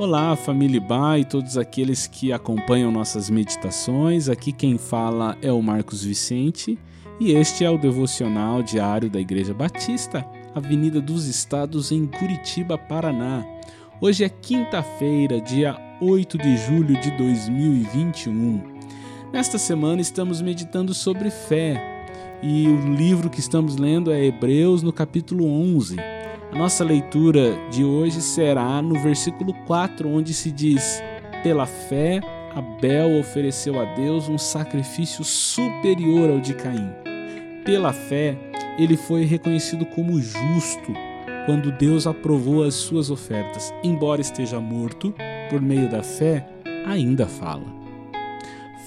Olá, família Ba e todos aqueles que acompanham nossas meditações. Aqui quem fala é o Marcos Vicente e este é o devocional diário da Igreja Batista, Avenida dos Estados, em Curitiba, Paraná. Hoje é quinta-feira, dia 8 de julho de 2021. Nesta semana estamos meditando sobre fé e o livro que estamos lendo é Hebreus, no capítulo 11. A nossa leitura de hoje será no versículo 4, onde se diz: Pela fé, Abel ofereceu a Deus um sacrifício superior ao de Caim. Pela fé, ele foi reconhecido como justo quando Deus aprovou as suas ofertas. Embora esteja morto, por meio da fé, ainda fala.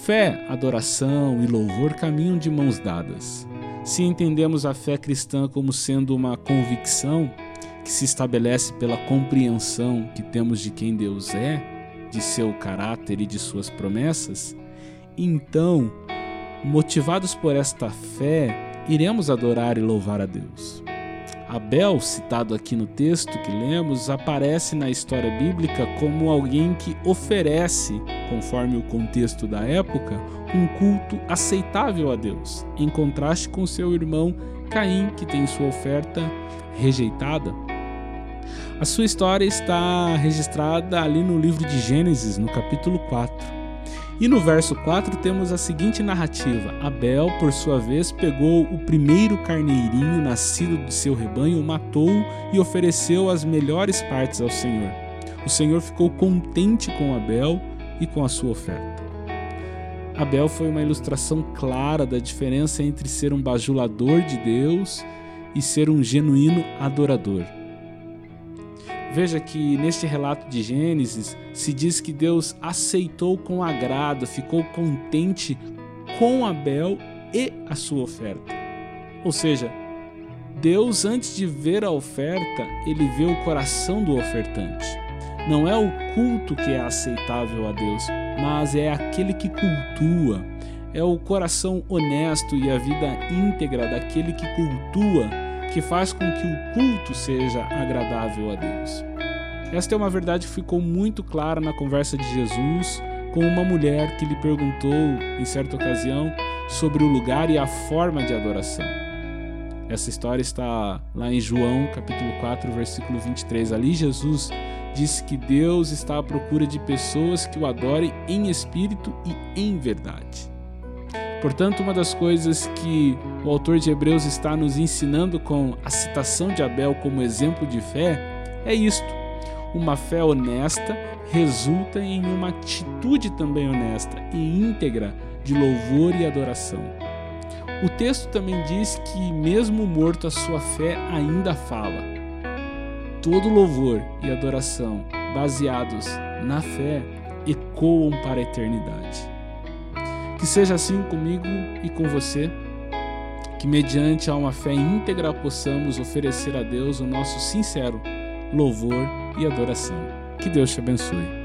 Fé, adoração e louvor caminham de mãos dadas. Se entendemos a fé cristã como sendo uma convicção, que se estabelece pela compreensão que temos de quem Deus é, de seu caráter e de suas promessas, então, motivados por esta fé, iremos adorar e louvar a Deus. Abel, citado aqui no texto que lemos, aparece na história bíblica como alguém que oferece, conforme o contexto da época, um culto aceitável a Deus, em contraste com seu irmão Caim, que tem sua oferta rejeitada. A sua história está registrada ali no livro de Gênesis, no capítulo 4. E no verso 4 temos a seguinte narrativa: Abel, por sua vez, pegou o primeiro carneirinho nascido de seu rebanho, matou-o e ofereceu as melhores partes ao Senhor. O Senhor ficou contente com Abel e com a sua oferta. Abel foi uma ilustração clara da diferença entre ser um bajulador de Deus e ser um genuíno adorador. Veja que neste relato de Gênesis se diz que Deus aceitou com agrado, ficou contente com Abel e a sua oferta. Ou seja, Deus, antes de ver a oferta, ele vê o coração do ofertante. Não é o culto que é aceitável a Deus, mas é aquele que cultua. É o coração honesto e a vida íntegra daquele que cultua que faz com que o culto seja agradável a Deus. Esta é uma verdade que ficou muito clara na conversa de Jesus com uma mulher que lhe perguntou, em certa ocasião, sobre o lugar e a forma de adoração. Essa história está lá em João, capítulo 4, versículo 23. Ali Jesus disse que Deus está à procura de pessoas que o adorem em espírito e em verdade. Portanto, uma das coisas que o autor de Hebreus está nos ensinando com a citação de Abel como exemplo de fé é isto: uma fé honesta resulta em uma atitude também honesta e íntegra de louvor e adoração. O texto também diz que, mesmo morto, a sua fé ainda fala. Todo louvor e adoração baseados na fé ecoam para a eternidade. Que seja assim comigo e com você, que mediante a uma fé íntegra possamos oferecer a Deus o nosso sincero louvor e adoração. Que Deus te abençoe.